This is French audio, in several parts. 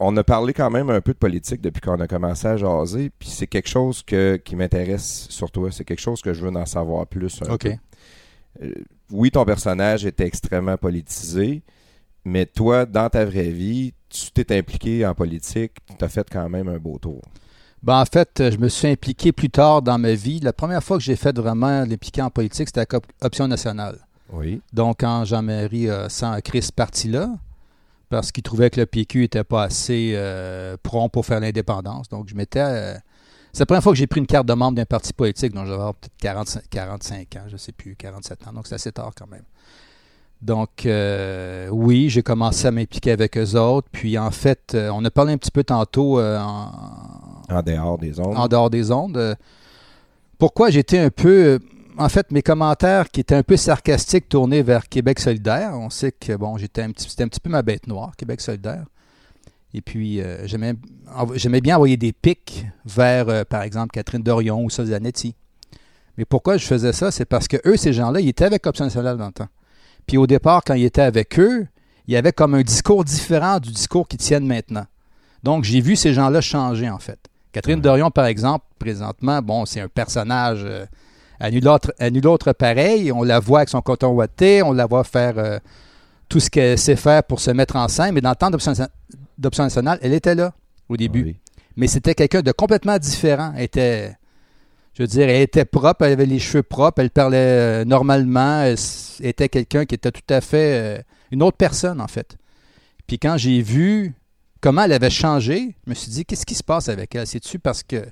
on a parlé quand même un peu de politique depuis qu'on a commencé à jaser, puis c'est quelque chose que, qui m'intéresse sur toi. C'est quelque chose que je veux en savoir plus. un OK. peu. Euh, oui, ton personnage était extrêmement politisé, mais toi, dans ta vraie vie, tu t'es impliqué en politique, tu as fait quand même un beau tour. Ben, en fait, je me suis impliqué plus tard dans ma vie. La première fois que j'ai fait vraiment l'impliquer en politique, c'était avec Op- Option nationale. Oui. Donc, quand Jean-Marie euh, ce parti-là, parce qu'il trouvait que le PQ n'était pas assez euh, prompt pour faire l'indépendance. Donc, je m'étais. euh, c'est la première fois que j'ai pris une carte de membre d'un parti politique, donc j'avais peut-être 45, 45 ans, je ne sais plus, 47 ans. Donc, c'est assez tard quand même. Donc, euh, oui, j'ai commencé à m'impliquer avec eux autres. Puis, en fait, euh, on a parlé un petit peu tantôt euh, en, En dehors des ondes. en dehors des ondes. Pourquoi j'étais un peu. En fait, mes commentaires qui étaient un peu sarcastiques tournés vers Québec solidaire. On sait que bon, j'étais un petit, c'était un petit peu ma bête noire, Québec solidaire. Et puis, euh, j'aimais, bien envoyer des pics vers, euh, par exemple, Catherine Dorion ou Zanetti. Mais pourquoi je faisais ça? C'est parce que eux, ces gens-là, ils étaient avec Option nationale dans le temps. Puis au départ, quand ils étaient avec eux, il y avait comme un discours différent du discours qu'ils tiennent maintenant. Donc, j'ai vu ces gens-là changer, en fait. Catherine Ouais. Dorion, par exemple, présentement, bon, c'est un personnage euh, à nul autre, à nul autre pareil. On la voit avec son coton ouaté, on la voit faire euh, tout ce qu'elle sait faire pour se mettre en scène. Mais dans le temps d'Option nationale, elle était là au début. Oui. Mais c'était quelqu'un de complètement différent. Elle était, je veux dire, elle était propre, elle avait les cheveux propres, elle parlait euh, normalement, elle était quelqu'un qui était tout à fait euh, une autre personne, en fait. Puis quand j'ai vu comment elle avait changé, je me suis dit, qu'est-ce qui se passe avec elle? C'est-tu parce que.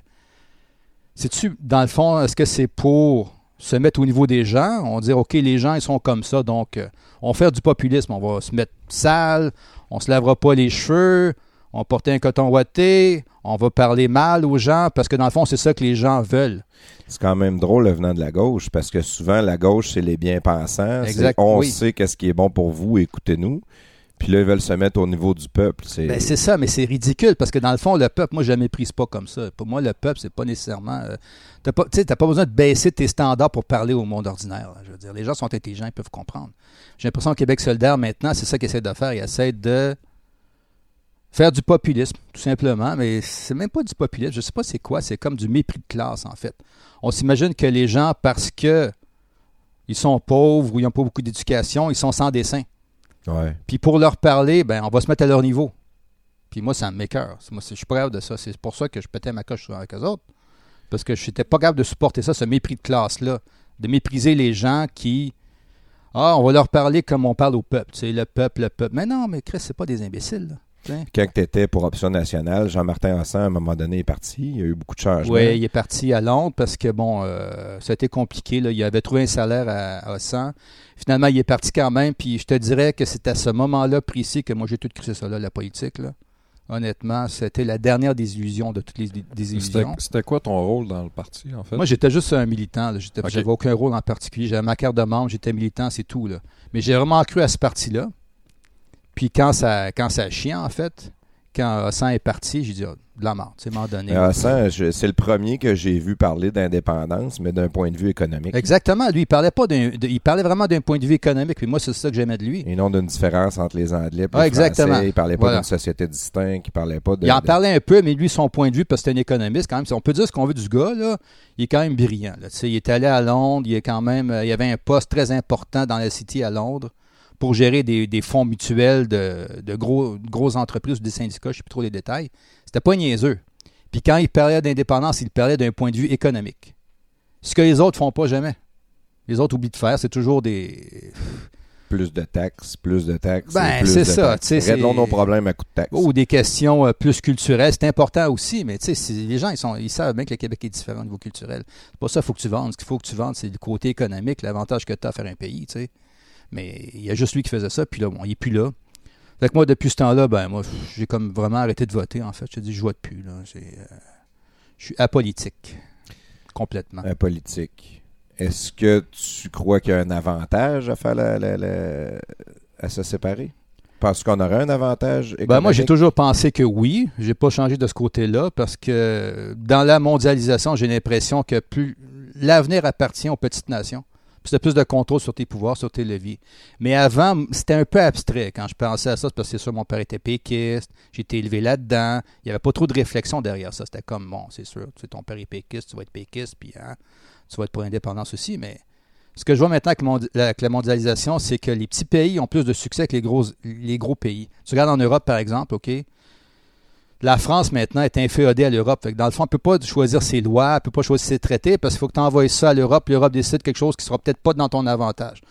C'est-tu, dans le fond, est-ce que c'est pour se mettre au niveau des gens? On dit, OK, les gens, ils sont comme ça, donc euh, on va faire du populisme. On va se mettre sale, on se lavera pas les cheveux, on va porter un coton ouaté, on va parler mal aux gens, parce que dans le fond, c'est ça que les gens veulent. C'est quand même drôle le venant de la gauche, parce que souvent, la gauche, c'est les bien-pensants. C'est Exact, On oui. sait qu'est-ce qui est bon pour vous, écoutez-nous. Puis là, ils veulent se mettre au niveau du peuple. C'est Ben, c'est ça, mais c'est ridicule parce que dans le fond, le peuple, moi, je ne méprise pas comme ça. Pour moi, le peuple, c'est pas nécessairement. euh, pas, tu sais, t'as pas besoin de baisser tes standards pour parler au monde ordinaire. Je veux dire, les gens sont intelligents, ils peuvent comprendre. J'ai l'impression que Québec solidaire, maintenant, c'est ça qu'ils essaient de faire. Ils essaient de faire du populisme, tout simplement, mais c'est même pas du populisme. Je sais pas c'est quoi. C'est comme du mépris de classe, en fait. On s'imagine que les gens, parce que ils sont pauvres ou ils n'ont pas beaucoup d'éducation, ils sont sans dessin. Puis pour leur parler, ben, on va se mettre à leur niveau. Puis moi, ça me m'écœure. Moi, je suis capable de ça. C'est pour ça que je pétais ma coche avec eux autres. Parce que je n'étais pas capable de supporter ça, ce mépris de classe-là. De mépriser les gens qui. Ah, on va leur parler comme on parle au peuple. Tu sais, le peuple, le peuple. Mais non, mais Chris, c'est pas des imbéciles. là. Quand tu étais pour Option nationale, Jean-Martin Hassan, à un moment donné, est parti. Il y a eu beaucoup de changements. Oui, il est parti à Londres parce que, bon, euh, ça a été compliqué. Là. Il avait trouvé un salaire à, à 100. Finalement, il est parti quand même. Puis je te dirais que c'est à ce moment-là précis que moi, j'ai tout cru ça, là, la politique. Là. Honnêtement, c'était la dernière des illusions de toutes les désillusions. c'était quoi ton rôle dans le parti, en fait? Moi, j'étais juste un militant. Ok. J'avais aucun rôle en particulier. J'avais ma carte de membre, j'étais militant, c'est tout. Là. Mais j'ai vraiment cru à ce parti-là. Puis quand ça, quand ça en fait, quand Hassan est parti, j'ai dit, Ah, de la mort, tu sais, moment donné. Mais Hassan, c'est le premier que j'ai vu parler d'indépendance, mais d'un point de vue économique. Exactement. Lui, il parlait pas d'un, de- il parlait vraiment d'un point de vue économique. Puis moi, c'est ça que j'aimais de lui. Et non d'une différence entre les Anglais et Ah, les exactement. Français. Il parlait pas Voilà. d'une société distincte. Il parlait pas de... Il en parlait un peu, mais lui, son point de vue, parce que c'est un économiste, quand même. si On peut dire ce qu'on veut du gars, là. Il est quand même brillant. là. Tu sais, Il est allé à Londres, il est quand même. euh, Il avait un poste très important dans la City à Londres pour gérer des, des fonds mutuels de, de gros, grosses entreprises ou des syndicats, je ne sais plus trop les détails. C'était pas niaiseux. Puis quand il parlait d'indépendance, il parlait d'un point de vue économique. Ce que les autres font pas jamais. Les autres oublient de faire, c'est toujours des. Plus de taxes, plus de taxes. Ben, c'est ça, Réglons c'est- nos problèmes à coup de taxes. ou des questions euh, plus culturelles, c'est important aussi, mais tu sais, si- les gens, ils, sont, ils savent bien que le Québec est différent au niveau culturel. C'est pas ça qu'il faut que tu vendes. Ce qu'il faut que tu vendes, c'est le côté économique, l'avantage que tu as à faire un pays, tu sais. Mais il y a juste lui qui faisait ça, puis là, bon, il est plus là. Fait que moi, depuis ce temps-là, ben moi, j'ai comme vraiment arrêté de voter, en fait. Je te dis, je vote plus, là. Euh, je suis apolitique. Complètement. La politique. Est-ce que tu crois qu'il y a un avantage à faire la, la- la- à se séparer? Parce qu'on aurait un avantage économique? Ben, moi, j'ai toujours pensé que oui. J'ai pas changé de ce côté-là parce que dans la mondialisation, j'ai l'impression que plus l'avenir appartient aux petites nations. Puis tu plus de contrôle sur tes pouvoirs, sur tes leviers. Mais avant, c'était un peu abstrait quand je pensais à ça, parce que c'est sûr, mon père était péquiste, été élevé là-dedans. Il n'y avait pas trop de réflexion derrière ça. C'était comme, bon, c'est sûr, tu sais, ton père est péquiste, tu vas être péquiste, puis hein, tu vas être pour l'indépendance aussi. Mais ce que je vois maintenant avec la mondialisation, c'est que les petits pays ont plus de succès que les gros, les gros pays. Tu regardes en Europe, par exemple, OK? La France, maintenant, est inféodée à l'Europe. Dans le fond, elle ne peut pas choisir ses lois, elle ne peut pas choisir ses traités parce qu'il faut que tu envoies ça à l'Europe. L'Europe décide quelque chose qui ne sera peut-être pas dans ton avantage.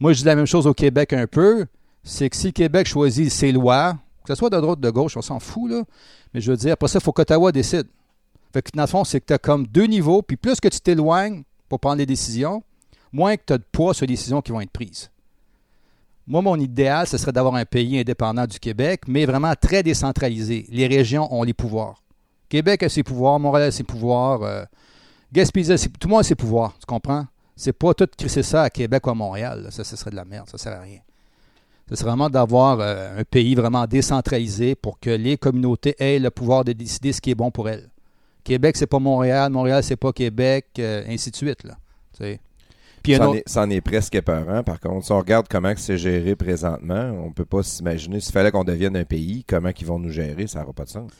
Moi, je dis la même chose au Québec un peu. C'est que si Québec choisit ses lois, que ce soit de droite ou de gauche, on s'en fout, là. Mais je veux dire, après ça, il faut qu'Ottawa décide. Dans le fond, c'est que tu as comme deux niveaux, puis plus que tu t'éloignes pour prendre les décisions, moins que tu as de poids sur les décisions qui vont être prises. Moi, mon idéal, ce serait d'avoir un pays indépendant du Québec, mais vraiment très décentralisé. Les régions ont les pouvoirs. Québec a ses pouvoirs, Montréal a ses pouvoirs, euh, Gaspésie a tout le monde a ses pouvoirs, tu comprends? C'est pas tout crisser ça à Québec ou à Montréal. Ça, ce serait de la merde, ça sert à rien. Ce serait vraiment d'avoir euh, un pays vraiment décentralisé pour que les communautés aient le pouvoir de décider ce qui est bon pour elles. Québec, c'est pas Montréal, Montréal, c'est pas Québec, euh, ainsi de suite. Là. Puis Ça en, autre- est, ça en est presque épeurant. Par contre, si on regarde comment c'est géré présentement, on peut pas s'imaginer. S'il fallait qu'on devienne un pays, comment ils vont nous gérer, ça n'aura pas de sens.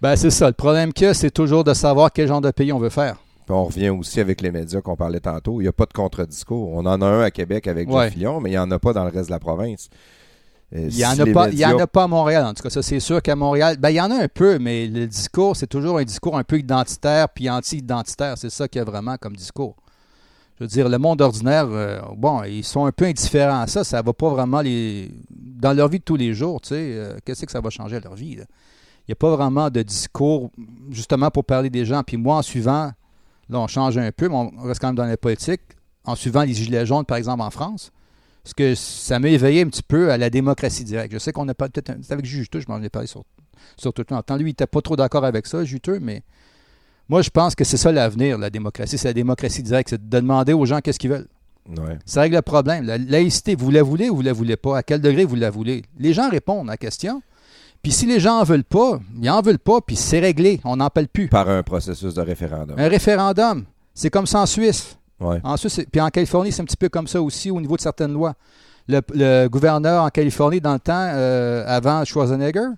Ben, c'est ça. Le problème c'est toujours de savoir quel genre de pays on veut faire. Puis on revient aussi avec les médias qu'on parlait tantôt. Il n'y a pas de contre-discours. On en a un à Québec avec Ouais. Jeff Fillon, mais il n'y en a pas dans le reste de la province. Euh, Il n'y en, si en a pas à Montréal, en tout cas. Ça, c'est sûr qu'à Montréal, ben, il y en a un peu, mais le discours, c'est toujours un discours un peu identitaire puis anti-identitaire. C'est ça qu'il y a vraiment comme discours. Je veux dire, le monde ordinaire, euh, bon, ils sont un peu indifférents à ça. Ça va pas vraiment les. Dans leur vie de tous les jours, tu sais, euh, qu'est-ce que ça va changer à leur vie? Il n'y a pas vraiment de discours, justement, pour parler des gens. Puis moi, en suivant, là, on change un peu, mais on reste quand même dans la politique. En suivant les Gilets jaunes, par exemple, en France, parce que ça m'a éveillé un petit peu à la démocratie directe. Je sais qu'on a pas peut-être. C'est avec Juteux, je m'en ai parlé sur, sur tout le temps. Lui, il n'était pas trop d'accord avec ça, Juteux, mais moi, je pense que c'est ça l'avenir, la démocratie. C'est la démocratie directe. C'est de demander aux gens qu'est-ce qu'ils veulent. Ouais. Ça règle le problème. La laïcité, vous la voulez ou vous la voulez pas? À quel degré vous la voulez? Les gens répondent à la question. Puis si les gens en veulent pas, ils en veulent pas, puis c'est réglé. On n'en parle plus. Par un processus de référendum. Un référendum, c'est comme ça en Suisse. Ouais. En Suisse, puis en Californie, c'est un petit peu comme ça aussi au niveau de certaines lois. Le, le gouverneur en Californie, dans le temps, euh, avant Schwarzenegger,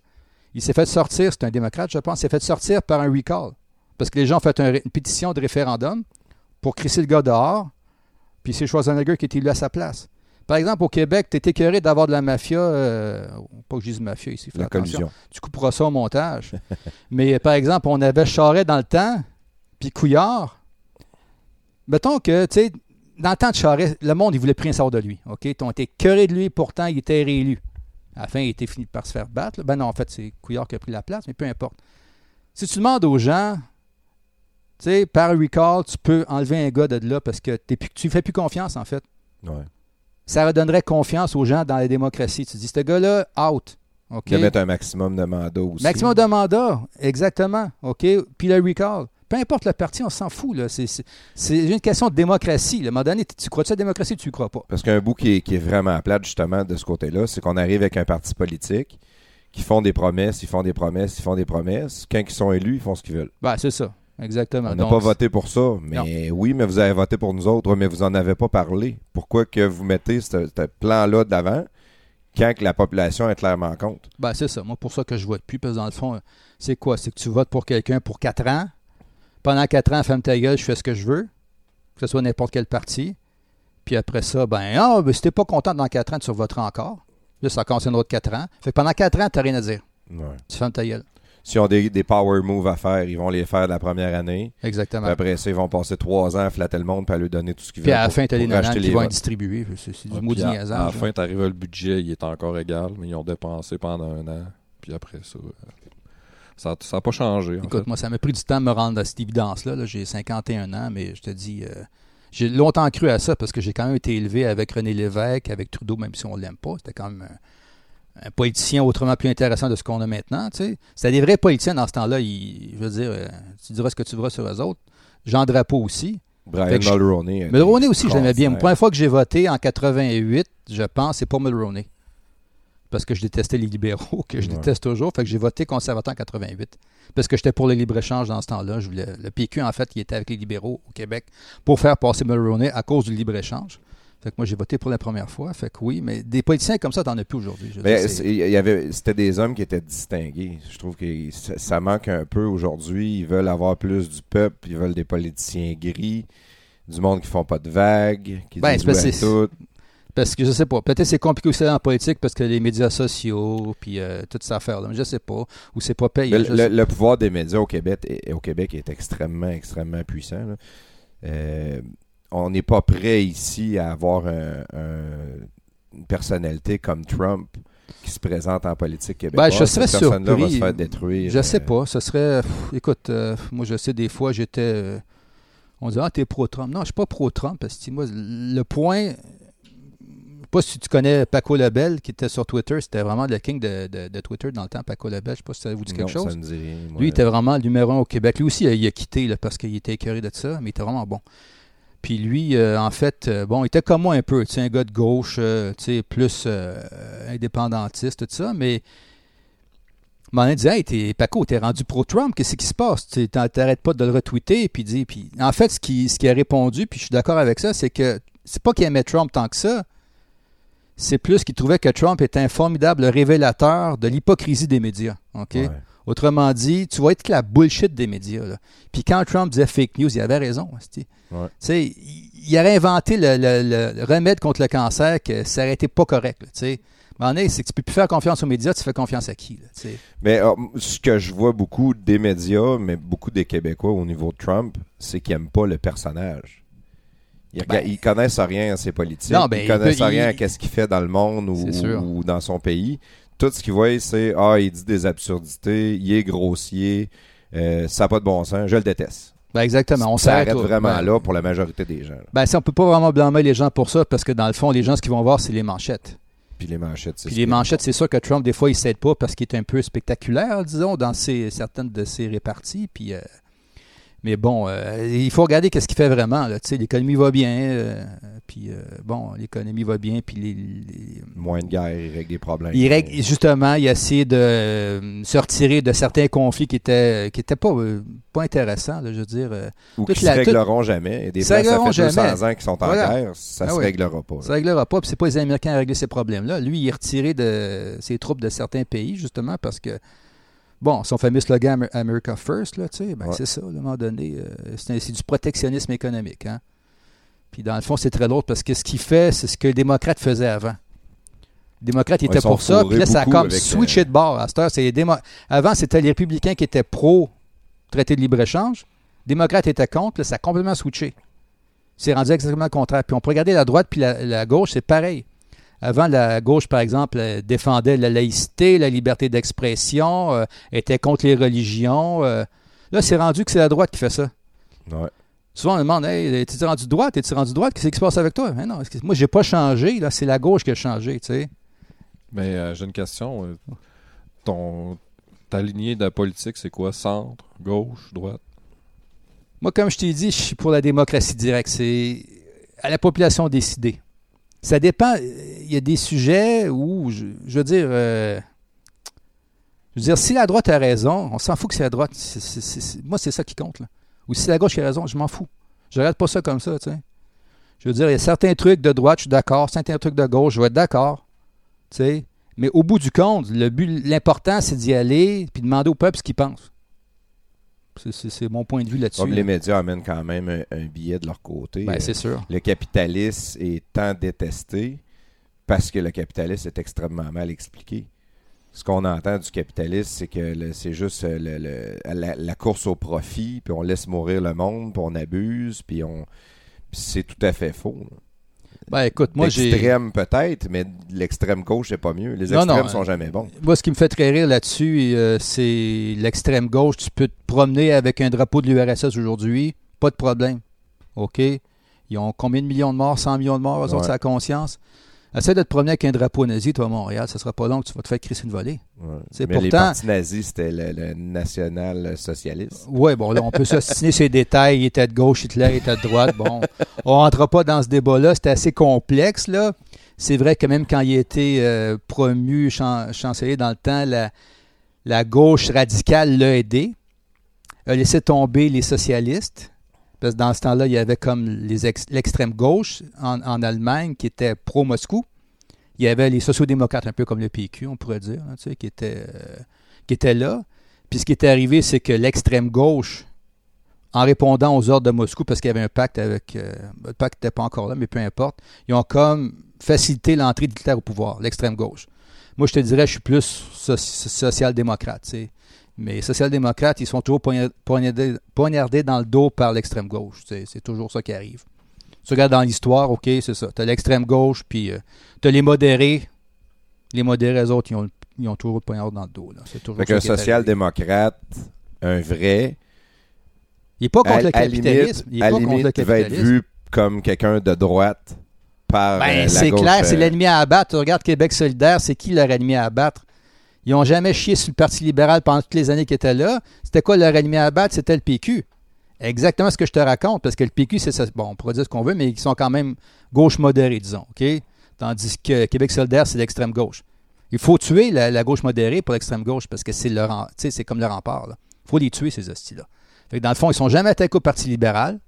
il s'est fait sortir, c'est un démocrate, je pense, il s'est fait sortir par un recall. Parce que les gens ont fait une pétition de référendum pour crisser le gars dehors, puis c'est Schwarzenegger qui est élu à sa place. Par exemple, au Québec, tu es écœuré d'avoir de la mafia, euh, pas que je dise mafia ici, La attention collusion. tu couperas ça au montage. Mais par exemple, on avait Charret dans le temps, puis Couillard. Mettons que, tu sais, dans le temps de Charret, le monde, il voulait plus rien savoir de lui. OK? Ils ont été cœurés de lui, pourtant, il était réélu. À la fin, il était fini par se faire battre. là. Ben non, en fait, c'est Couillard qui a pris la place, mais peu importe. Si tu demandes aux gens, sais, par recall, tu peux enlever un gars de là parce que t'es plus- tu ne fais plus confiance, en fait Ouais. ça redonnerait confiance aux gens dans la démocratie. Tu dis, ce gars-là, out. OK? De mettre un maximum de mandats aussi. Maximum de mandats, exactement. OK? Puis le recall. Peu importe le parti, on s'en fout. là. C'est, une question de démocratie. un moment donné, tu crois-tu à la démocratie ou tu ne crois pas? Parce qu'un bout qui est, qui est vraiment plate, justement, de ce côté-là, c'est qu'on arrive avec un parti politique qui font des promesses, ils font des promesses, ils font des promesses. Quand ils sont élus, ils font ce qu'ils veulent. Ben, c'est ça. Exactement. On n'a pas voté pour ça, mais oui, mais vous avez voté pour nous autres, mais vous en avez pas parlé. Pourquoi que vous mettez ce, ce plan-là d'avant quand que la population est clairement contre? Ben, c'est ça. Moi, pour ça que je vote plus, parce que dans le fond, c'est quoi? C'est que tu votes pour quelqu'un pour quatre ans. Pendant quatre ans, ferme ta gueule, je fais ce que je veux. Que ce soit n'importe quel parti. Puis après ça, ben, ah, ben, si t'es pas content dans quatre ans, tu voteras encore. Là, ça commence un autre quatre ans. Fait que pendant quatre ans, t'as rien à dire. Ouais. Tu fermes ta gueule. S'ils ont des, des power moves à faire, ils vont les faire la première année. Exactement. Puis après ça, ils vont passer trois ans à flatter le monde puis à lui donner tout ce qu'ils Puis veulent. à la fin, t'as les pour nanas qui les vont votes. distribués. C'est du Ouais, maudit puis à, la là. fin, t'arrives le budget, il est encore égal, mais ils ont dépensé pendant un an. Puis après ça, euh, ça n'a pas changé. en Écoute, fait. moi, ça m'a pris du temps de me rendre à cette évidence-là. là. J'ai 51 ans, mais je te dis, euh, j'ai longtemps cru à ça parce que j'ai quand même été élevé avec René Lévesque, avec Trudeau, même si on l'aime pas. C'était quand même un, un politicien autrement plus intéressant de ce qu'on a maintenant. tu sais. C'était des vrais politiciens dans ce temps-là. Ils- je veux dire, euh, tu diras ce que tu voudras sur eux autres. Jean Drapeau aussi. Brian je- Mulroney. Mulroney aussi, je l'aimais bien. La première fois que j'ai voté en 88, je pense, c'est pour Mulroney. parce que je détestais les libéraux, que je Ouais. déteste toujours. Fait que j'ai voté conservateur en 88. Parce que j'étais pour le libre-échange dans ce temps-là. Je voulais- le PQ, en fait, il était avec les libéraux au Québec pour faire passer Mulroney à cause du libre-échange. Fait que moi, j'ai voté pour la première fois. Fait que oui, mais des politiciens comme ça, t'en as plus aujourd'hui. Avait, c'était des hommes qui étaient distingués. Je trouve que ça, ça manque un peu aujourd'hui. Ils veulent avoir plus du peuple. Ils veulent des politiciens gris, du monde qui font pas de vagues, qui Ben, disent oui à tout. Parce que je sais pas. Peut-être c'est compliqué aussi en politique parce que les médias sociaux, puis euh, toute cette affaire-là. Mais je sais pas. Ou c'est pas payé. Le, je le- le pouvoir des médias au Québec, est, au Québec est extrêmement, extrêmement puissant. là. Euh, on n'est pas prêt ici à avoir un- un- une personnalité comme Trump qui se présente en politique québécoise. Ben, je serais Cette personne-là va surpris. se faire détruire. Je sais euh, pas. Ce serait. pff, écoute, euh, moi, je sais, des fois, j'étais. euh, on disait, ah, t'es pro-Trump. Non, je suis pas pro-Trump. Parce que moi, le point. Je sais pas si tu connais Paco Lebel qui était sur Twitter. C'était vraiment le king de, de- de Twitter dans le temps, Paco Lebel. Je sais pas si ça vous dit quelque non, chose. ça me dit rien, moi. Lui, il était vraiment le numéro un au Québec. Lui aussi, il a quitté là, parce qu'il était écœuré de ça, mais il était vraiment bon. Puis lui, euh, en fait, euh, bon, il était comme moi un peu, tu sais, un gars de gauche, euh, tu sais, plus euh, indépendantiste, tout ça, mais m'en a dit, hey, t'es, Paco, t'es rendu pro-Trump, qu'est-ce qui se passe? Tu T'arrêtes pas de le retweeter, puis dit, puis en fait, ce qui, ce qui a répondu, puis je suis d'accord avec ça, c'est que c'est pas qu'il aimait Trump tant que ça, c'est plus qu'il trouvait que Trump était un formidable révélateur de l'hypocrisie des médias, ok? Ouais. Autrement dit, tu vois être que la bullshit des médias. là. Puis quand Trump disait fake news, il avait raison. Ouais. Il, aurait inventé le, le- le remède contre le cancer que ça aurait été pas correct. là, c'est que tu peux plus faire confiance aux médias, tu fais confiance à qui? là. Mais euh, ce que je vois beaucoup des médias, mais beaucoup des Québécois au niveau de Trump, c'est qu'ils n'aiment pas le personnage. Ils, Ben- ils connaissent rien à ses politiques, Non, ben, ils il connaissent peut- rien il- à qu'est-ce qu'il fait dans le monde ou dans son pays. Tout ce qu'ils voient, c'est ah, il dit des absurdités, il est grossier, euh, ça n'a pas de bon sens, je le déteste. Ben exactement. On ça s'arrête vraiment ben, là pour la majorité des gens. là. Ben, ça, on peut pas vraiment blâmer les gens pour ça parce que dans le fond, les gens, ce qu'ils vont voir, c'est les manchettes. Puis les manchettes, c'est Puis les manchettes, c'est sûr que Trump, des fois, il s'aide pas parce qu'il est un peu spectaculaire, disons, dans ses, certaines de ses réparties. Puis, euh, mais bon, euh, il faut regarder qu'est-ce qu'il fait vraiment. là. Tu sais, L'économie va bien. euh, puis, euh, bon, l'économie va bien. Puis, les, les- Moins de guerre, il règle des problèmes. il règle- justement, il a essayé de euh, se retirer de certains conflits qui étaient, qui étaient pas, euh, pas intéressants, là, je veux dire. euh, Ou qui la- se régleront jamais. Et des places, ça fait 200 jamais. ans qu'ils sont en Voilà. guerre, ça Ah se oui. réglera pas. là. Ça réglera pas. Puis c'est pas les Américains à régler ces problèmes-là. Lui, il est retiré de ses troupes de certains pays, justement, parce que, bon, son fameux slogan Amer- America First, là, tu sais, ben, Ouais. c'est ça, à un moment donné. euh, c'est, du protectionnisme économique. Hein? Puis dans le fond, c'est très lourd parce que ce qu'il fait, c'est ce que les démocrates faisaient avant. Les démocrates Ouais, étaient pour ça, puis là, ça a comme avec, switché euh, de bord. À cette heure, c'est les démo- Avant, c'était les républicains qui étaient pro-traité de libre-échange. Les démocrates étaient contre, là, ça a complètement switché. C'est rendu exactement le contraire. Puis on peut regarder la droite puis la, la gauche, c'est pareil. Avant, la gauche, par exemple, euh, défendait la laïcité, la liberté d'expression, euh, était contre les religions. euh. Là, c'est rendu que c'est la droite qui fait ça. Ouais. Souvent, on me demande Hey, es-tu rendu droite? Es-tu rendu droite? Qu'est-ce qui se passe avec toi? Mais non, moi, j'ai pas changé. Là, c'est la gauche qui a changé. Tu sais. Mais euh, j'ai une question. Ton, ta lignée de politique, c'est quoi? Centre, gauche, droite? Moi, comme je t'ai dit, je suis pour la démocratie directe. C'est à la population de décider. Ça dépend. Il y a des sujets où, je, veux dire, euh, je veux dire, si la droite a raison, on s'en fout que c'est la droite. Moi, c'est ça qui compte. Ou si la gauche a raison, je m'en fous. Je regarde pas ça comme ça, tu sais. Je veux dire, il y a certains trucs de droite, je suis d'accord. Certains trucs de gauche, je vais être d'accord. Tu sais. Mais au bout du compte, le but, l'important, c'est d'y aller puis demander au peuple ce qu'il pense. C'est- mon point de vue là-dessus. Comme les médias amènent quand même un, un billet de leur côté. Ben, c'est sûr. le capitalisme est tant détesté parce que le capitalisme est extrêmement mal expliqué. Ce qu'on entend du capitalisme, c'est que c'est juste le- le- la, la course au profit, puis on laisse mourir le monde, puis on abuse, puis on. c'est tout à fait faux. là. Ben écoute, moi j'ai. L'extrême peut-être, mais l'extrême gauche, c'est pas mieux. Les extrêmes non, sont euh, jamais bons. Moi, ce qui me fait très rire là-dessus, euh, c'est l'extrême gauche. Tu peux te promener avec un drapeau de l'URSS aujourd'hui, pas de problème. OK? Ils ont combien de millions de morts? 100 millions de morts, eux autres, Ouais. c'est la conscience. Essaie de te promener avec un drapeau nazi, toi, à Montréal. Ça sera pas long que tu vas te faire crisser une volée. Ouais. c'est mais les pourtant- partis nazis, c'était le, le national-socialiste. Oui, bon, là, on peut s'assiner ces détails. Il était de gauche, Hitler était de droite. Bon, on rentrera pas dans ce débat-là. C'est assez complexe, là. C'est vrai que même quand il a été euh, promu chan- chancelier dans le temps, la, la gauche radicale l'a aidé, a laissé tomber les socialistes. Parce que dans ce temps-là, il y avait comme l'extrême gauche en, en Allemagne qui était pro-Moscou. Il y avait les sociodémocrates, un peu comme le PQ, on pourrait dire, tu sais, qui, étaient, euh, qui là. Puis ce qui est arrivé, c'est que l'extrême gauche, en répondant aux ordres de Moscou, parce qu'il y avait un pacte avec. euh, le pacte n'était pas encore là, mais peu importe, ils ont comme facilité l'entrée d'Hitler au pouvoir, l'extrême gauche. Moi, je te dirais, je suis plus so- social-démocrate, tu sais. Mais les social-démocrates, ils sont toujours poigna- poignardés, poignardés dans le dos par l'extrême gauche. C'est toujours ça qui arrive. Tu regardes dans l'histoire, OK, c'est ça. Tu as l'extrême gauche, puis tu as les modérés. Les modérés, eux autres, ils ont, ils ont toujours le poignard dans le dos. C'est toujours Fait ça qu'un social-démocrate, un vrai, Il n'est pas contre à, le capitalisme. il est à pas contre le il va être capitalisme. vu comme quelqu'un de droite par euh, Ben, la c'est clair, c'est euh, l'ennemi à abattre. Tu regardes Québec solidaire, c'est qui leur ennemi à abattre? Ils n'ont jamais chié sur le Parti libéral pendant toutes les années qu'ils étaient là. C'était quoi leur ennemi à abattre? C'était le PQ. Exactement ce que je te raconte, parce que le PQ, c'est ça. Bon, on pourrait dire ce qu'on veut, mais ils sont quand même gauche modérée, disons. OK? Tandis que Québec solidaire, c'est l'extrême gauche. Il faut tuer la, gauche modérée pour l'extrême gauche, parce que c'est leur, c'est comme le rempart. Il faut les tuer, ces hosties-là. Dans le fond, ils sont jamais attaqués au Parti libéral.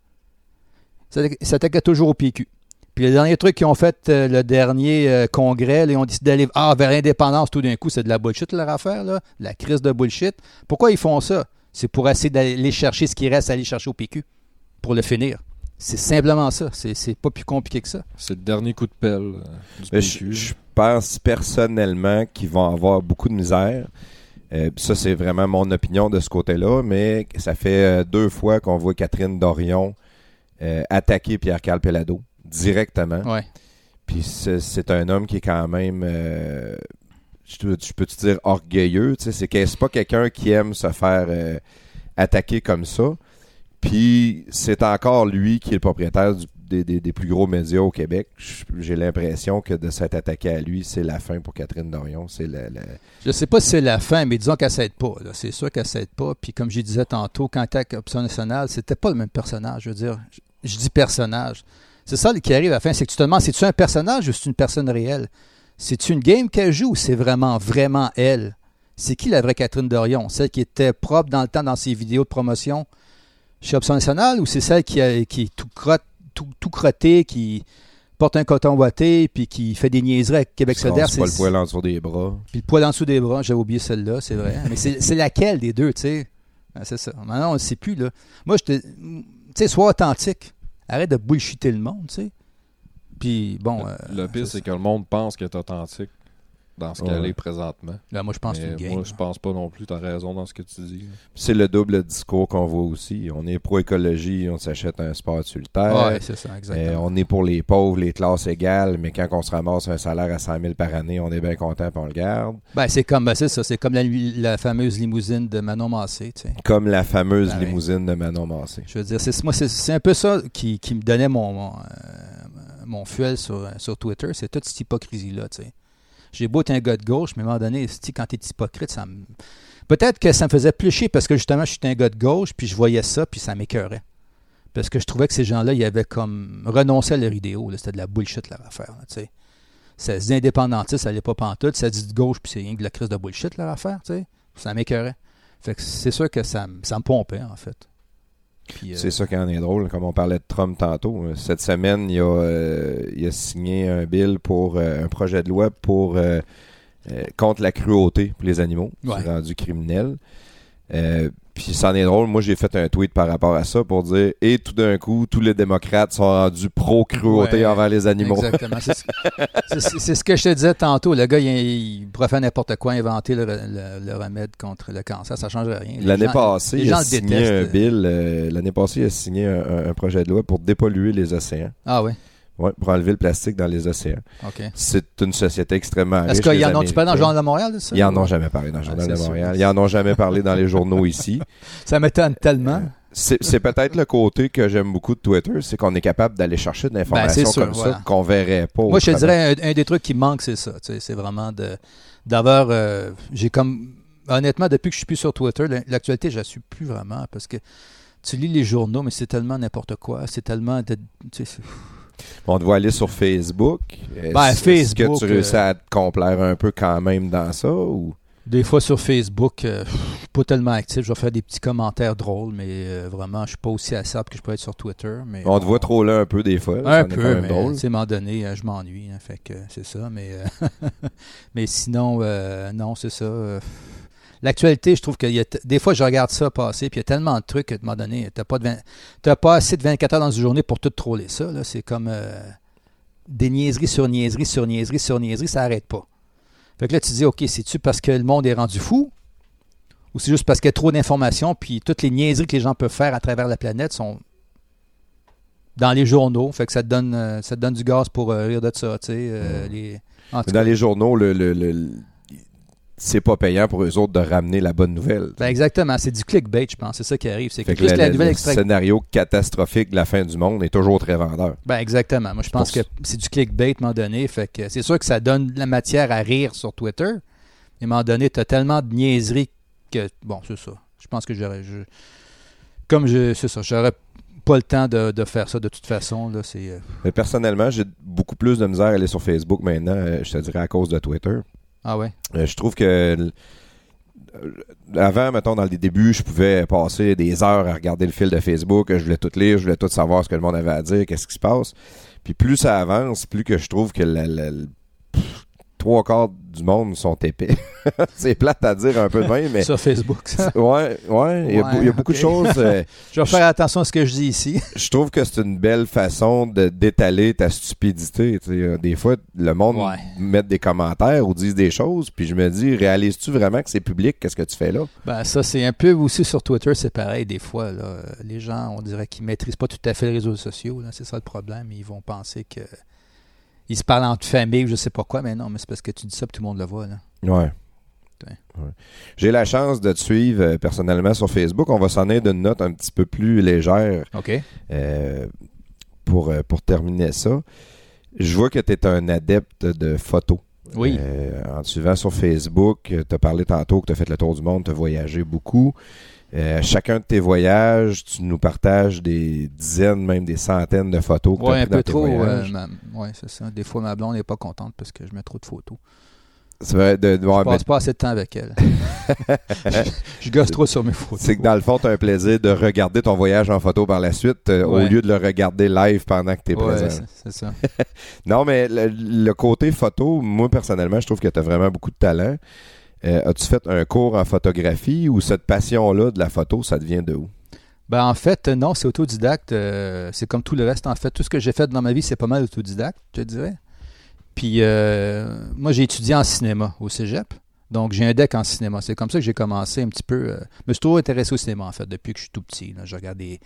Ils s'attaquaient toujours au PQ. Puis le dernier truc qu'ils ont fait, euh, le dernier euh, congrès, là, ils ont décidé d'aller ah, vers l'indépendance tout d'un coup. C'est de la bullshit leur affaire, là, la crise de bullshit. Pourquoi ils font ça? C'est pour essayer d'aller chercher ce qui reste à aller chercher au PQ, pour le finir. C'est simplement ça. C'est c'est pas plus compliqué que ça. C'est le dernier coup de pelle euh, du PQ. je pense personnellement qu'ils vont avoir beaucoup de misère. Euh, ça, c'est vraiment mon opinion de ce côté-là, mais ça fait euh, deux fois qu'on voit Catherine Dorion euh, attaquer Pierre-Carl Pelado directement. Ouais. Puis c'est un homme qui est quand même, euh, je, peux te dire, orgueilleux. C'est c'est pas quelqu'un qui aime se faire euh, attaquer comme ça. Puis c'est encore lui qui est le propriétaire du- des, des- des plus gros médias au Québec. J'ai l'impression que de s'être attaqué à lui, c'est la fin pour Catherine Dorion. C'est la, la- Je sais pas si c'est la fin, mais disons qu'elle s'aide pas. C'est sûr qu'elle s'aide pas. Puis comme je disais tantôt, quand attaque Option nationale, c'était pas le même personnage. Je veux dire, je, je dis personnage. C'est ça qui arrive à la fin, c'est que tu te demandes, c'est-tu un personnage ou c'est une personne réelle? C'est-tu une game qu'elle joue ou c'est vraiment, vraiment elle? C'est qui la vraie Catherine Dorion? Celle qui était propre dans le temps dans ses vidéos de promotion chez Option nationale ou c'est celle qui, a- qui est tout, crotte, tout, tout crotté, qui porte un coton ouaté puis qui fait des niaiseries avec Québec rase pas le poil en dessous des bras. Puis le poil en dessous des bras, j'avais oublié celle-là, c'est vrai. Mais c'est c'est laquelle des deux, tu sais? Ah, c'est ça. Maintenant, on ne sait plus, là. Moi, je te. Tu sais, sois authentique. Arrête de bullshiter le monde, tu sais. Puis, bon. euh, le pire, c'est que le monde pense qu'elle est authentique dans ce qu'elle est présentement. Là, moi, je pense que moi, je pense pas non plus. T'as raison dans ce que tu dis. C'est le double discours qu'on voit aussi. On est pro-écologie, on s'achète un sport utilitaire. Ouais, c'est ça, Euh, exactement. on est pour les pauvres, les classes égales, mais quand on se ramasse un salaire à 100 000 par année, on est bien content et on le garde. Ben, c'est comme, ben, c'est ça, c'est comme la, la fameuse limousine de Manon Massé, tu sais. Comme la fameuse oui. limousine de Manon Massé. Je veux dire, c'est, moi, c'est, c'est un peu ça qui, qui me donnait mon, mon, euh, mon fuel sur, sur Twitter. C'est toute cette hypocrisie-là, tu sais. J'ai beau être un gars de gauche, mais à un moment donné, quand tu es hypocrite, ça me... Peut-être que ça me faisait plus chier parce que justement, je suis un gars de gauche, puis je voyais ça, puis ça m'écœurait. Parce que je trouvais que ces gens-là, ils avaient comme renoncé à leur idéaux. C'était de la bullshit, leur affaire, là. Ça se dit indépendantiste, ça allait pas pantoute. Ça dit de gauche, puis c'est rien que de la crise de bullshit, leur affaire. Ça m'écœurait. Fait que c'est sûr que ça me pompait, en fait. Euh, C'est ça qui en est drôle, comme on parlait de Trump tantôt. Cette semaine, il a, euh, il a signé un bill pour euh, un projet de loi pour euh, euh, contre la cruauté pour les animaux. Ouais. C'est rendu criminel. Euh, puis ça en est drôle. Moi, j'ai fait un tweet par rapport à ça pour dire et tout d'un coup, tous les démocrates sont rendus pro-cruauté Ouais, envers les animaux. Exactement. C'est ce, que je te disais tantôt. Le gars, il, il pourrait faire n'importe quoi, inventer le, le- le remède contre le cancer. Ça ne change rien. Les L'année passée, il a signé un bill. euh, L'année passée, il a signé un projet de loi pour dépolluer les océans. Ah oui, Ouais, pour enlever le plastique dans les océans. C'est une société extrêmement riche. Est-ce qu'ils en ont-tu parlé dans le. Journal de Montréal de ça? Ils en ont jamais parlé dans le Ah, Journal de sûr. Montréal. Ils en ont jamais parlé dans les journaux ici. Ça m'étonne tellement. C'est c'est peut-être le côté que j'aime beaucoup de Twitter, c'est qu'on est capable d'aller chercher de l'information Ben, sûr, comme voilà. ça qu'on verrait pas. Moi, je te dirais, un, un des trucs qui manque, c'est ça. tu sais, C'est vraiment de d'avoir. euh, j'ai comme. Honnêtement, depuis que je suis plus sur Twitter, la- l'actualité, je la suis plus vraiment parce que tu lis les journaux, mais c'est tellement n'importe quoi. C'est tellement. de- On te voit aller sur Facebook. Est-ce- Ben, que tu réussis euh, à te complaire un peu quand même dans ça ou? Des fois sur Facebook, euh, je suis pas tellement actif. Je vais faire des petits commentaires drôles, mais euh, vraiment, je suis pas aussi accepte que je peux être sur Twitter. Mais on te voit trop là un peu des fois. Un peu, mais à un moment donné, euh, je m'ennuie. hein, fait que c'est ça. Mais, mais sinon, euh, non, c'est ça. L'actualité, je trouve que des fois, je regarde ça passer, puis il y a tellement de trucs qu'à un moment donné, tu n'as pas assez de 24 heures dans une journée pour tout troller ça. là. C'est comme euh, des niaiseries sur niaiseries sur niaiseries sur niaiseries, ça n'arrête pas. Fait que là, tu te dis, OK, c'est-tu parce que le monde est rendu fou? Ou c'est juste parce qu'il y a trop d'informations, puis toutes les niaiseries que les gens peuvent faire à travers la planète sont dans les journaux. Fait que ça te donne, euh, ça te donne du gaz pour euh, rire de ça, tu sais. euh, les- en tout Dans cas. les journaux, le, le- le- c'est pas payant pour eux autres de ramener la bonne nouvelle. Ben exactement, c'est du clickbait, je pense. C'est ça qui arrive. C'est que le, la scénario catastrophique de la fin du monde est toujours très vendeur. Ben exactement. Moi, je pense que c'est du clickbait à un moment donné. Fait que c'est sûr que ça donne la matière à rire sur Twitter. Mais à un moment donné, tu as tellement de niaiseries que. Bon, c'est ça. Je pense que j'aurais. je- Comme je. C'est ça. J'aurais pas le temps de, de faire ça de toute façon. Là, c'est. euh, Mais personnellement, j'ai beaucoup plus de misère à aller sur Facebook maintenant, euh, je te dirais à cause de Twitter. Ah ouais. Euh, je trouve que euh, avant, mettons, dans les débuts, je pouvais passer des heures à regarder le fil de Facebook, je voulais tout lire, je voulais tout savoir ce que le monde avait à dire, qu'est-ce qui se passe. Puis plus ça avance, plus que je trouve que la- trois quarts du monde sont épais. c'est plate à dire un peu de même, mais Sur Facebook. ça. ouais, ouais, il y a, Ouais, il y a beaucoup de choses. euh, Je vais faire attention à ce que je dis ici. je trouve que c'est une belle façon de d'étaler ta stupidité. Euh, Des fois, le monde Ouais. met des commentaires ou disent des choses, puis je me dis, réalises-tu vraiment que c'est public? Qu'est-ce que tu fais là? Ben, ça, c'est un peu aussi sur Twitter, c'est pareil des fois. Là. Les gens, on dirait qu'ils maîtrisent pas tout à fait les réseaux sociaux. là. C'est ça le problème. Ils vont penser que. Ils se parlent entre famille ou je sais pas quoi, mais non, mais c'est parce que tu dis ça et tout le monde le voit. Là. Ouais. J'ai la chance de te suivre euh, personnellement sur Facebook. On va s'en aller d'une note un petit peu plus légère OK. euh, pour, euh, pour terminer ça. Je vois que tu es un adepte de photos. Oui. Euh, en te suivant sur Facebook, tu as parlé tantôt que tu as fait le tour du monde, tu as voyagé beaucoup. Euh, chacun de tes voyages, tu nous partages des dizaines, même des centaines de photos que tu un dans peu tes trop. voyages. euh, ouais, c'est ça. Des fois, ma blonde n'est pas contente parce que je mets trop de photos. C'est vrai, de- de- Je ouais, passe mais pas assez de temps avec elle. je gosse trop sur mes photos. c'est que dans le fond, tu as un plaisir de regarder ton voyage en photo par la suite euh, au lieu de le regarder live pendant que tu es Ouais, présent. c'est ça. Non, mais le, le côté photo, moi personnellement, je trouve que tu as vraiment beaucoup de talent. Euh, As-tu fait un cours en photographie ou cette passion-là de la photo, ça devient de où? Ben, en fait, non, c'est autodidacte. euh, c'est comme tout le reste. En fait, tout ce que j'ai fait dans ma vie, c'est pas mal autodidacte, je dirais. Puis, euh, moi, j'ai étudié en cinéma au cégep. Donc, j'ai un deck en cinéma. C'est comme ça que j'ai commencé un petit peu. euh, je me suis toujours intéressé au cinéma, en fait, depuis que je suis tout petit. là. Je regardais.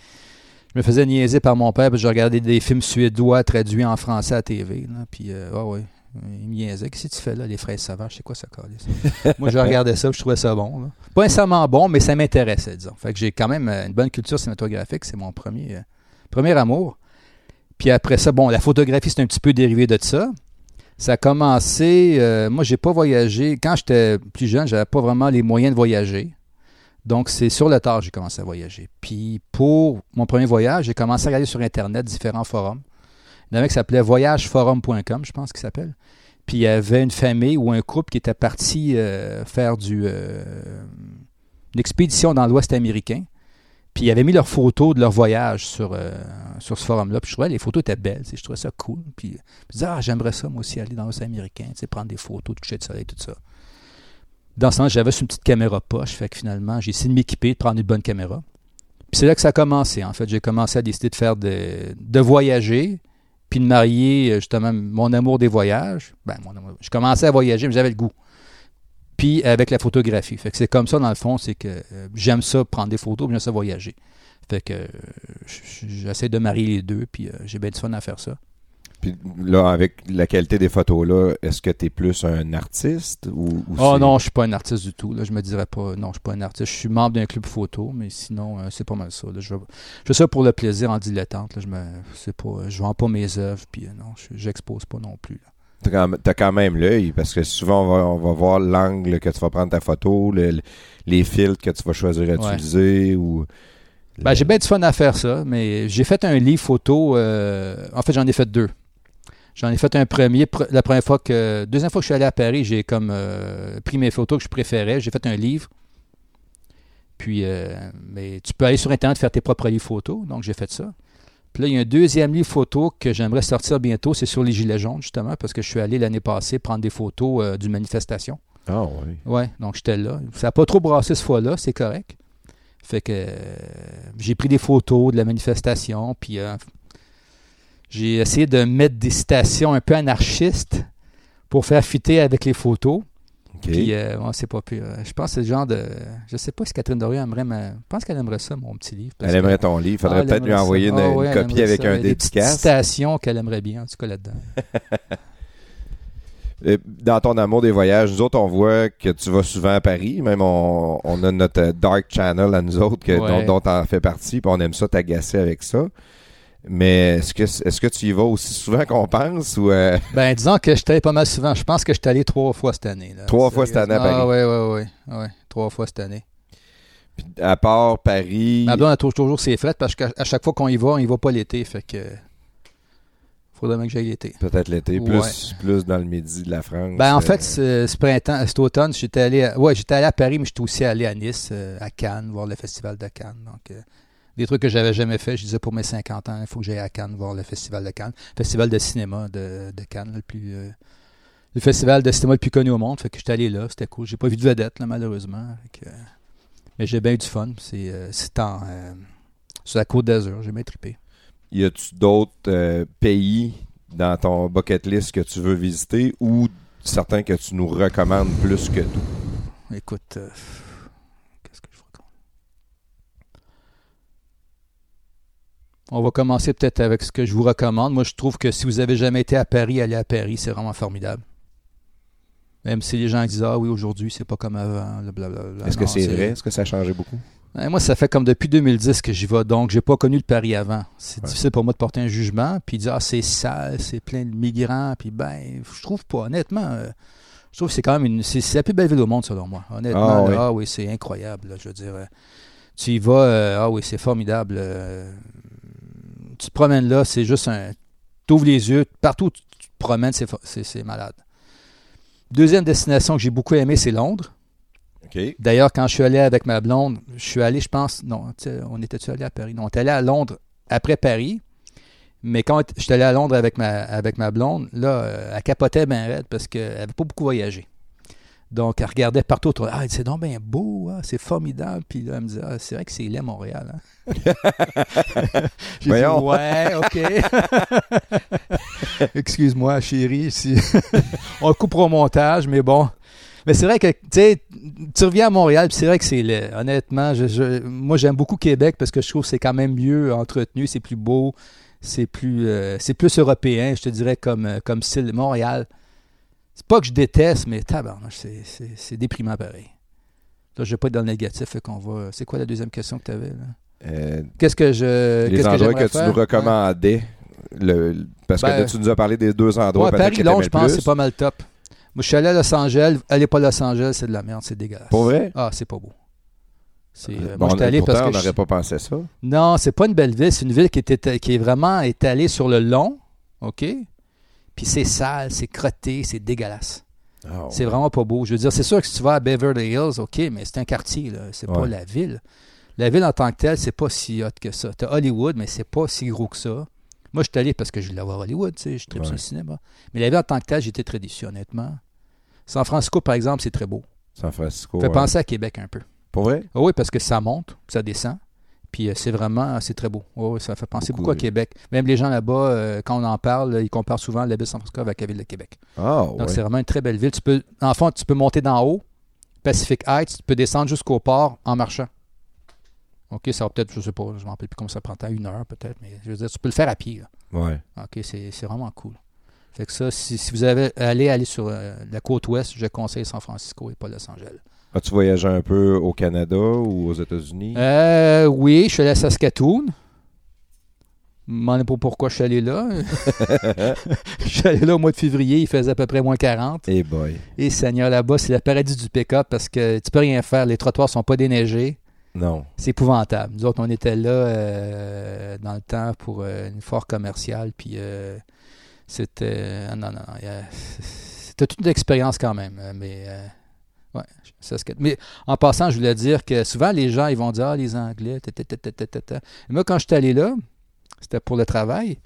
Je me faisais niaiser par mon père, puis je regardais des films suédois traduits en français à TV. Puis, euh, ouais, ouais. Il me niaisait. Qu'est-ce que tu fais là, les fraises sauvages? C'est quoi ça, câlisse? Moi, je regardais ça, je trouvais ça bon. là. Pas nécessairement bon, mais ça m'intéressait, disons. Fait que j'ai quand même euh, une bonne culture cinématographique. C'est mon premier, euh, premier amour. Puis après ça, bon, la photographie, c'est un petit peu dérivé de ça. Ça a commencé. euh, moi, j'ai pas voyagé. Quand j'étais plus jeune, j'avais pas vraiment les moyens de voyager. Donc, c'est sur le tard que j'ai commencé à voyager. Puis, pour mon premier voyage, j'ai commencé à regarder sur Internet différents forums. En avait qui s'appelait voyageforum.com, je pense qu'il s'appelle. Puis, il y avait une famille ou un couple qui était parti euh, faire du, euh, une expédition dans l'Ouest américain. Puis, ils avaient mis leurs photos de leur voyage sur, euh, sur ce forum-là. Puis, je trouvais les photos étaient belles. Je trouvais ça cool. Puis, je me disais, ah, j'aimerais ça, moi aussi, aller dans l'Ouest américain, prendre des photos de coucher de soleil, tout ça. Dans ce sens, j'avais une petite caméra poche. Fait que finalement, j'ai essayé de m'équiper, de prendre une bonne caméra. Puis c'est là que ça a commencé. En fait, j'ai commencé à décider de faire de, de voyager, puis de marier euh, justement mon amour des voyages. Ben, mon. Je commençais à voyager, mais j'avais le goût. Puis avec la photographie. Fait que c'est comme ça, dans le fond, c'est que euh, j'aime ça prendre des photos, j'aime ça voyager. Fait que euh, j'essaie de marier les deux, puis j'ai bien du fun à faire ça. Puis là, avec la qualité des photos-là, est-ce que tu es plus un artiste ou, ou Oh non, je suis pas un artiste du tout. Là. Je me dirais pas, non, je suis pas un artiste. Je suis membre d'un club photo, mais sinon, euh, c'est pas mal ça. là. Je, fais ça pour le plaisir en dilettante. Là. Je me, c'est pas, je vends pas mes œuvres, puis euh, non, je- j'expose pas non plus. là. T'as quand, même l'œil, parce que souvent, on va, on va voir l'angle que tu vas prendre ta photo, le- le- les filtres que tu vas choisir à Ouais. utiliser, ou Ben, j'ai bien du fun à faire ça, mais j'ai fait un livre photo. euh, en fait, j'en ai fait deux. J'en ai fait un premier. pr- La première fois que. Deuxième fois que je suis allé à Paris, j'ai comme euh, pris mes photos que je préférais. J'ai fait un livre. Puis, euh, mais tu peux aller sur Internet faire tes propres livres photos. Donc, j'ai fait ça. Puis là, il y a un deuxième livre photo que j'aimerais sortir bientôt. C'est sur les Gilets jaunes, justement, parce que je suis allé l'année passée prendre des photos euh, d'une manifestation. Ah oui. Ouais, donc j'étais là. Ça n'a pas trop brassé cette fois-là, c'est correct. Fait que euh, j'ai pris des photos de la manifestation, puis euh, j'ai essayé de mettre des citations un peu anarchistes pour faire fitter avec les photos. Puis, euh, ouais, c'est pas pire. Je pense que c'est le genre de. Je sais pas si Catherine Dorion aimerait. ma- Je pense qu'elle aimerait ça, mon petit livre. elle que- aimerait ton livre. Faudrait Ah, peut-être lui envoyer une, Ah une ouais, copie avec ça. un Il a des dédicace. citations qu'elle aimerait bien, en tout cas là-dedans. Euh, Dans ton amour des voyages, nous autres, on voit que tu vas souvent à Paris. Même on, on a notre euh, Dark Channel à nous autres que, Ouais. dont, tu en fais partie. Puis on aime ça t'agacer avec ça. Mais est-ce que, est-ce que tu y vas aussi souvent qu'on pense ou euh, Ben, disons que j'étais allé pas mal souvent. Je pense que j'étais allé trois fois cette année. là. Trois fois cette année à Ah, Paris. ouais, ouais, ouais. Trois fois cette année. puis à part Paris Ma blonde, elle toujours ses frettes parce qu'à chaque fois qu'on y va, on y va pas l'été. Fait que. Faudrait bien que j'aille l'été. Peut-être l'été, plus, Ouais. plus dans le midi de la France. Ben, en euh, fait, ce, ce printemps, cet automne, j'étais allé, à, ouais, j'étais allé à Paris, mais j'étais aussi allé à Nice, euh, à Cannes, voir le festival de Cannes. Donc, euh, des trucs que j'avais jamais fait. Je disais pour mes 50 ans, il faut que j'aille à Cannes voir le festival de Cannes. Festival de cinéma de, de Cannes, le plus. euh, le festival de cinéma le plus connu au monde. Fait que j'étais allé là, c'était cool. J'ai pas vu de vedette, là, malheureusement. Que, euh, mais j'ai bien eu du fun. C'est, euh, euh, sur la côte d'Azur. J'ai bien trippé. y a-tu d'autres euh, pays dans ton bucket list que tu veux visiter ou certains que tu nous recommandes plus que tout? Écoute, qu'est-ce que je vous recommande? On va commencer peut-être avec ce que je vous recommande. Moi, je trouve que si vous avez jamais été à Paris, allez à Paris, c'est vraiment formidable. Même si les gens disent Ah oui, aujourd'hui, c'est pas comme avant. blablabla. Est-ce que c'est vrai? Est-ce que ça a changé beaucoup? Ouais, moi, ça fait comme depuis 2010 que j'y vais, donc j'ai pas connu le Paris avant. C'est Ouais. difficile pour moi de porter un jugement, puis dire ah c'est sale, c'est plein de migrants, puis ben je trouve pas. Honnêtement, euh, je trouve que c'est quand même une, c'est, la plus belle ville au monde selon moi. Honnêtement, Ah oui. ah oui, c'est incroyable. là, je veux dire, euh, tu y vas, euh, ah oui, c'est formidable. euh, tu te promènes là, c'est juste un, t'ouvres les yeux, partout où tu tu te promènes, c'est, malade. Deuxième destination que j'ai beaucoup aimé, c'est Londres. D'ailleurs, quand je suis allé avec ma blonde, je suis allé, je pense, non, tu on était-tu allé à Paris? Non, on est allé à Londres après Paris. Mais quand je suis allé à Londres avec ma, avec ma blonde, là, euh, elle capotait bien raide parce qu'elle n'avait pas beaucoup voyagé. Donc, elle regardait partout autour. Ah, c'est donc bien beau, ah, c'est formidable. Puis là, elle me disait, ah, c'est vrai que c'est laid, Montréal. hein. J'ai dit, Voyons. ouais, OK. Excuse-moi, chérie. Si... on coupera au montage, mais bon. Mais c'est vrai que, tu sais, tu reviens à Montréal, puis c'est vrai que c'est laid. Honnêtement, je- je- moi, j'aime beaucoup Québec parce que je trouve que c'est quand même mieux entretenu, c'est plus beau, c'est plus, euh, c'est plus européen, je te dirais, comme, euh, comme style. Montréal, c'est pas que je déteste, mais tabarnouche, c'est, déprimant pareil. Là, je vais pas être dans le négatif, fait qu'on va... C'est quoi la deuxième question que tu avais, là? Euh, Qu'est-ce que je... les endroits que, tu nous recommandais. le- parce que Ben, tu nous as parlé des deux endroits Ouais, peut-être Paris, que Londres, t'aimais je pense, c'est pas mal top. Moi, je suis allé à Los Angeles. Allez pas à Los Angeles, c'est de la merde, c'est dégueulasse. Pour vrai? Ah, c'est pas beau. C'est, euh, Bon, moi, allé pourtant, parce que. on je- n'aurait pas pensé ça. Non, c'est pas une belle ville. C'est une ville qui, qui est vraiment étalée sur le long. OK? Puis c'est sale, c'est crotté, c'est dégueulasse. Ah, C'est vraiment pas beau. Je veux dire, c'est sûr que si tu vas à Beverly Hills, OK, mais c'est un quartier, là. C'est pas la ville. La ville en tant que telle, c'est pas si hot que ça. T'as Hollywood, mais c'est pas si gros que ça. Moi, je suis allé parce que je voulais voir Hollywood, tu sais, je tripe sur Ouais. le cinéma. Mais la ville en tant que telle, j'étais très déçu, honnêtement. San Francisco, par exemple, c'est très beau. San Francisco. Ça fait ouais. penser à Québec un peu. Pour vrai? Ah oui, parce que ça monte, ça descend. Puis euh, c'est vraiment, c'est très beau. Oui, ça fait penser Beaucoup, beaucoup, à oui. Québec. Même les gens là-bas, euh, quand on en parle, ils comparent souvent la ville de San Francisco avec la ville de Québec. Ah, Donc ouais. c'est vraiment une très belle ville. Tu peux, en fond, tu peux monter d'en haut, Pacific Heights, tu peux descendre jusqu'au port en marchant. OK, ça va peut-être, je sais pas, je ne me rappelle plus comment ça prend, temps, une heure peut-être, mais je veux dire, tu peux le faire à pied. là. Ouais. OK, c'est c'est vraiment cool. Fait que ça, si, si vous avez allé aller sur euh, la côte ouest, je conseille San Francisco et pas Los Angeles. As-tu voyagé un peu au Canada ou aux États-Unis? Euh, oui, je suis allé à Saskatoon. Je me demandez pas pourquoi je suis allé là. je suis allé là au mois de février, il faisait à peu près moins 40. Eh boy. Et Seigneur, là-bas, c'est le paradis du pick-up parce que tu peux rien faire. Les trottoirs sont pas déneigés. Non. C'est épouvantable. Nous autres, on était là euh, dans le temps pour euh, une foire commerciale, puis euh, c'était. ah non, non, non, C'était toute une expérience quand même, euh, mais. Que- mais en passant, je voulais dire que souvent, les gens, ils vont dire Ah, les Anglais, ta. Et Moi, quand je suis allé là, c'était pour le travail.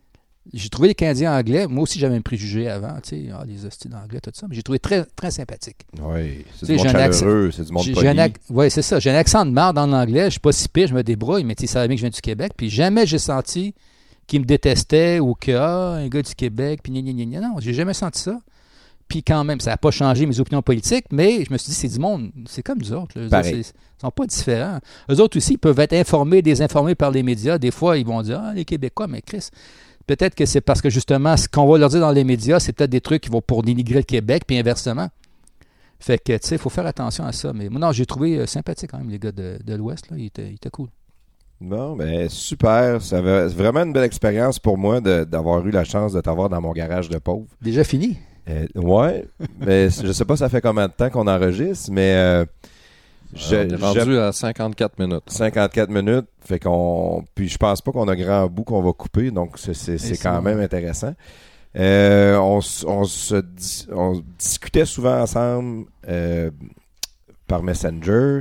J'ai trouvé les Canadiens anglais. Moi aussi, j'avais un préjugé avant, tu sais, ah, les hosties d'anglais, tout ça. Mais j'ai trouvé très, très sympathique. Oui. C'est du monde chaleureux, c'est du monde poli. ouais, c'est ça. J'ai un accent de marde en anglais. Je suis pas si pire, je me débrouille, mais tu sais, ça bien que je viens du Québec. Puis jamais j'ai senti qu'ils me détestaient ou que, ah, un gars du Québec, puis gna, gna, gna, gna. Non, j'ai jamais senti ça. Puis quand même, ça n'a pas changé mes opinions politiques, mais je me suis dit, c'est du monde, c'est comme nous autres. là. Ils sont pas différents. Eux autres aussi, ils peuvent être informés, désinformés par les médias. Des fois, ils vont dire, ah, les Québécois, mais Chris, peut-être que c'est parce que justement, ce qu'on va leur dire dans les médias, c'est peut-être des trucs qui vont pour dénigrer le Québec, puis inversement. Fait que, tu sais, il faut faire attention à ça. Mais moi, non, j'ai trouvé euh, sympathique quand même, les gars de, de l'Ouest. Là. Ils étaient, cool. Bon, ben super. Ça vraiment une belle expérience pour moi d'avoir eu la chance de t'avoir dans mon garage de pauvre. Déjà fini? Euh, ouais, mais je sais pas ça fait combien de temps qu'on enregistre, mais euh, je- on est rendu à 54 minutes. 54 minutes, fait qu'on puis je pense pas qu'on a grand bout qu'on va couper, donc c'est- quand bon. même intéressant. Euh, on, s- on se dis- on discutait souvent ensemble euh, par Messenger.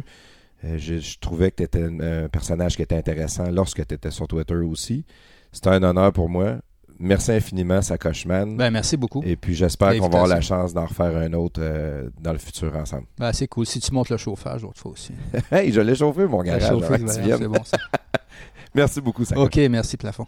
Euh, je, je trouvais que tu étais un personnage qui était intéressant lorsque tu étais sur Twitter aussi. C'était un honneur pour moi. Merci infiniment, Sacochman. Ben, merci beaucoup. Et puis j'espère qu'on va avoir la chance d'en refaire un autre euh, dans le futur ensemble. Ben, c'est cool. Si tu montes le chauffage, l'autre fois aussi. Hey, je l'ai chauffé mon garage que ben, c'est bon, ça. Merci beaucoup, Sacochman. OK, merci, plafond.